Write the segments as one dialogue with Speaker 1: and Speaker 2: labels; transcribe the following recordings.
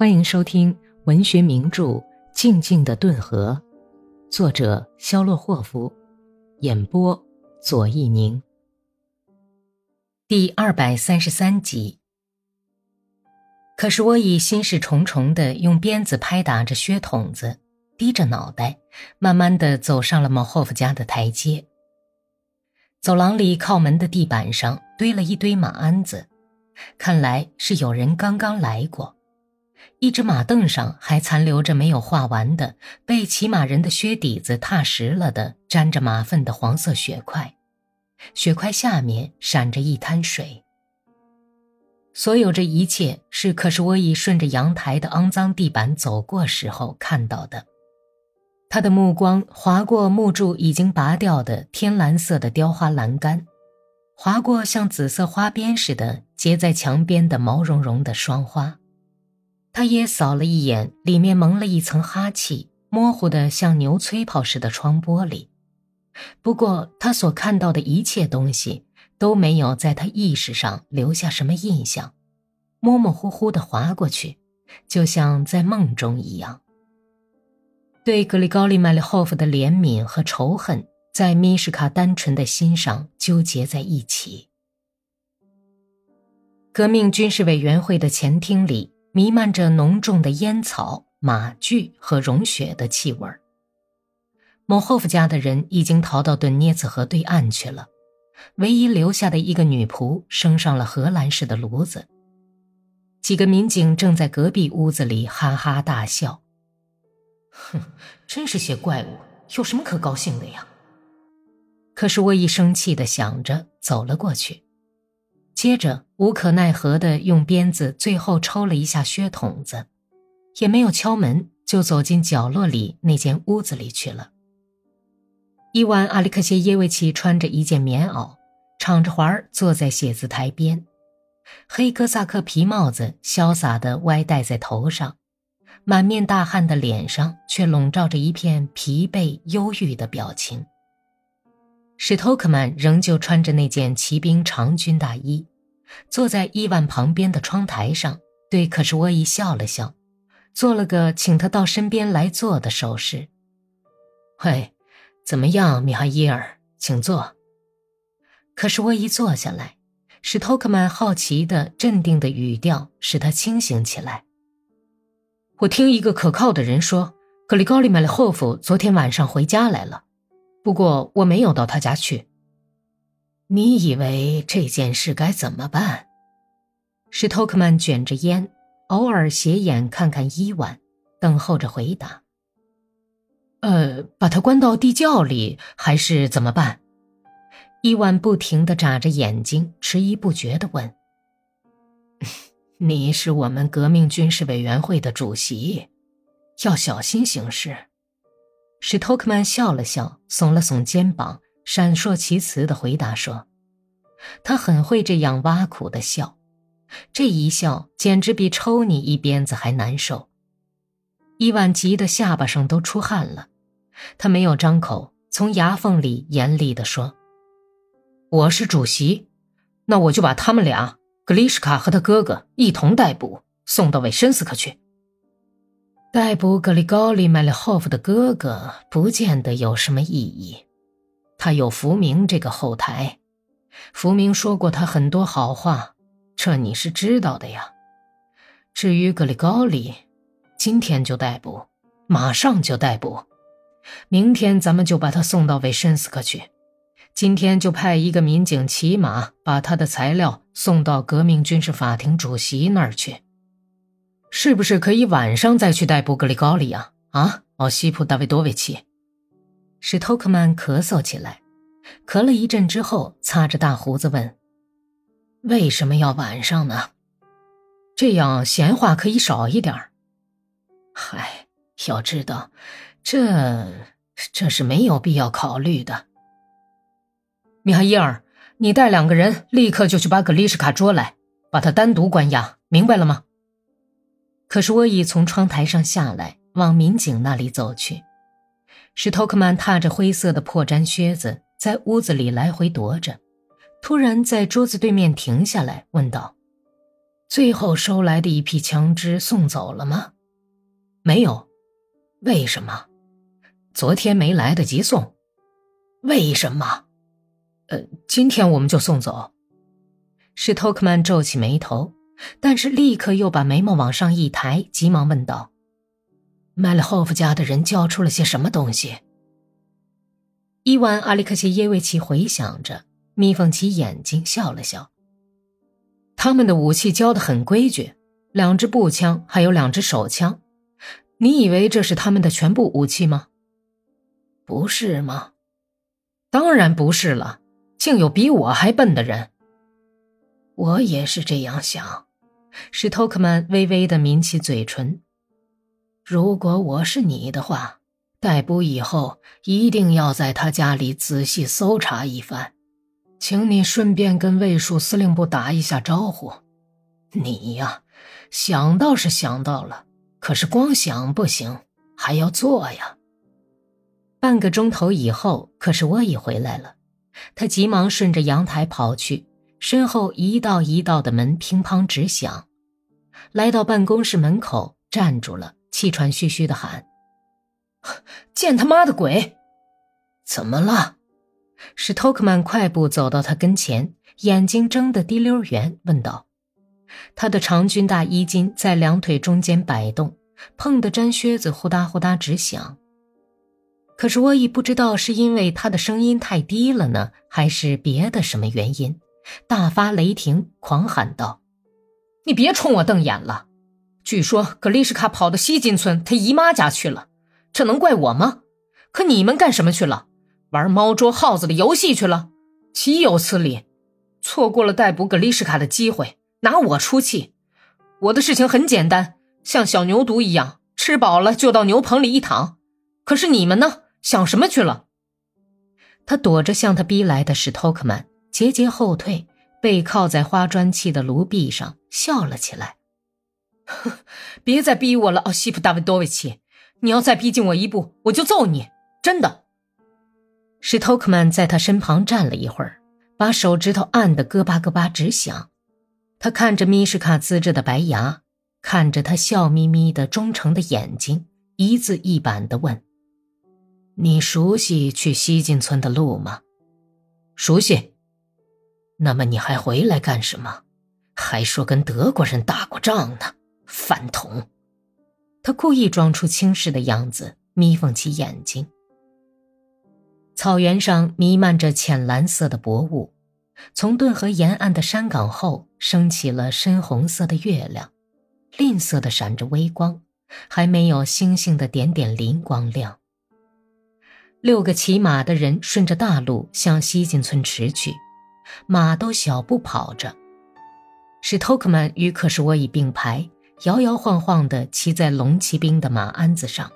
Speaker 1: 欢迎收听文学名著《静静的顿河》，作者肖洛霍夫，演播左一宁。第二百三十三集。可是我已心事重重的用鞭子拍打着靴筒子，低着脑袋，慢慢的走上了莫霍夫家的台阶。走廊里靠门的地板上堆了一堆马鞍子，看来是有人刚刚来过。一只马凳上还残留着没有画完的被骑马人的靴底子踏实了的沾着马粪的黄色血块，血块下面闪着一滩水。所有这一切是可是我已顺着阳台的肮脏地板走过时候看到的。他的目光划过木柱已经拔掉的天蓝色的雕花栏杆，划过像紫色花边似的结在墙边的毛茸茸的霜花。他也扫了一眼里面蒙了一层哈气、模糊的像牛吹泡似的窗玻璃，不过他所看到的一切东西都没有在他意识上留下什么印象，模模糊糊的划过去，就像在梦中一样。对格里高利·麦利霍夫的怜悯和仇恨在米什卡单纯的心上纠结在一起。革命军事委员会的前厅里。弥漫着浓重的烟草、马具和融雪的气味儿。某霍夫家的人已经逃到顿涅茨河对岸去了，唯一留下的一个女仆升上了荷兰式的炉子。几个民警正在隔壁屋子里哈哈大笑。哼，真是些怪物，有什么可高兴的呀？可是我一生气的想着，走了过去。接着，无可奈何的用鞭子最后抽了一下靴筒子，也没有敲门，就走进角落里那间屋子里去了。伊万·阿里克谢耶维奇穿着一件棉袄，敞着怀坐在写字台边，黑哥萨克皮帽子潇洒的歪戴在头上，满面大汗的脸上却笼罩着一片疲惫忧郁的表情。史托克曼仍旧穿着那件骑兵长军大衣。坐在伊万旁边的窗台上，对可什沃伊笑了笑，做了个请他到身边来坐的手势。喂，怎么样，米哈伊尔，请坐。可是沃伊坐下来，史托克曼好奇的、镇定的语调使他清醒起来。我听一个可靠的人说，格里高利·麦利霍夫昨天晚上回家来了，不过我没有到他家去。你以为这件事该怎么办？史托克曼卷着烟，偶尔斜眼看看伊万，等候着回答。呃，把他关到地窖里，还是怎么办？伊万不停的眨着眼睛，迟疑不决的问：“ 你是我们革命军事委员会的主席，要小心行事。”史托克曼笑了笑，耸了耸肩膀。闪烁其词的回答说：“他很会这样挖苦的笑，这一笑简直比抽你一鞭子还难受。”伊万急得下巴上都出汗了，他没有张口，从牙缝里严厉地说：“我是主席，那我就把他们俩格里什卡和他哥哥一同逮捕，送到维申斯克去。逮捕格里高利·麦利霍夫的哥哥，不见得有什么意义。”他有福明这个后台，福明说过他很多好话，这你是知道的呀。至于格里高利，今天就逮捕，马上就逮捕，明天咱们就把他送到维申斯克去，今天就派一个民警骑马把他的材料送到革命军事法庭主席那儿去。是不是可以晚上再去逮捕格里高利啊？啊，奥西普·大卫多维奇。史托克曼咳嗽起来，咳了一阵之后，擦着大胡子问：“为什么要晚上呢？这样闲话可以少一点嗨，要知道，这这是没有必要考虑的。米哈伊尔，你带两个人立刻就去把格丽什卡捉来，把他单独关押，明白了吗？可是我已从窗台上下来，往民警那里走去。史托克曼踏着灰色的破毡靴子，在屋子里来回踱着，突然在桌子对面停下来，问道：“最后收来的一批枪支送走了吗？没有。为什么？昨天没来得及送。为什么？呃，今天我们就送走。史托克曼皱起眉头，但是立刻又把眉毛往上一抬，急忙问道：“麦勒霍夫家的人交出了些什么东西？”伊万·阿里克谢耶维奇回想着，眯缝起眼睛，笑了笑。他们的武器交的很规矩，两支步枪，还有两支手枪。你以为这是他们的全部武器吗？不是吗？当然不是了，竟有比我还笨的人。我也是这样想。史托克曼微微的抿起嘴唇。如果我是你的话，逮捕以后一定要在他家里仔细搜查一番。请你顺便跟卫戍司令部打一下招呼。你呀，想到是想到了，可是光想不行，还要做呀。半个钟头以后，可是我已回来了，他急忙顺着阳台跑去，身后一道一道的门乒乓直响。来到办公室门口，站住了，气喘吁吁的喊：“见他妈的鬼！怎么了？”史托克曼快步走到他跟前，眼睛睁得滴溜圆，问道：“他的长军大衣襟在两腿中间摆动，碰得毡靴子呼哒呼哒直响。可是沃伊不知道是因为他的声音太低了呢，还是别的什么原因，大发雷霆，狂喊道：‘你别冲我瞪眼了！据说格丽什卡跑到西金村他姨妈家去了，这能怪我吗？可你们干什么去了？’”玩猫捉耗子的游戏去了，岂有此理！错过了逮捕格丽什卡的机会，拿我出气。我的事情很简单，像小牛犊一样，吃饱了就到牛棚里一躺。可是你们呢？想什么去了？他躲着向他逼来的史托克曼，节节后退，背靠在花砖砌的炉壁上，笑了起来。别再逼我了，奥西普·大维多维奇！你要再逼近我一步，我就揍你！真的。史托克曼在他身旁站了一会儿，把手指头按得咯巴咯巴直响。他看着米什卡呲着的白牙，看着他笑眯眯的忠诚的眼睛，一字一板地问：“你熟悉去西进村的路吗？”“熟悉。”“那么你还回来干什么？还说跟德国人打过仗呢？饭桶！”他故意装出轻视的样子，眯缝起眼睛。草原上弥漫着浅蓝色的薄雾，从顿河沿岸的山岗后升起了深红色的月亮，吝啬的闪着微光，还没有星星的点点磷光亮。六个骑马的人顺着大路向西进村驰去，马都小步跑着。史托克曼与克什沃伊并排，摇摇晃晃地骑在龙骑兵的马鞍子上，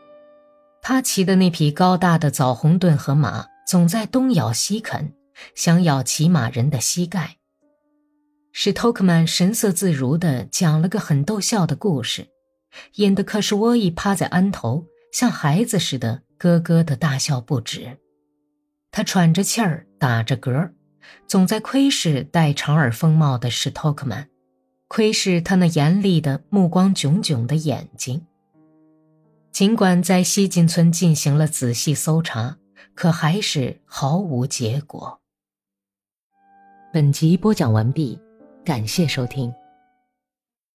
Speaker 1: 他骑的那匹高大的枣红顿河马。总在东咬西啃，想咬骑马人的膝盖。史托克曼神色自如地讲了个很逗笑的故事，引得克什沃伊趴在鞍头，像孩子似的咯咯的大笑不止。他喘着气儿，打着嗝儿，总在窥视戴长耳风帽的史托克曼，窥视他那严厉的目光炯炯的眼睛。尽管在西进村进行了仔细搜查。可还是毫无结果。本集播讲完毕，感谢收听。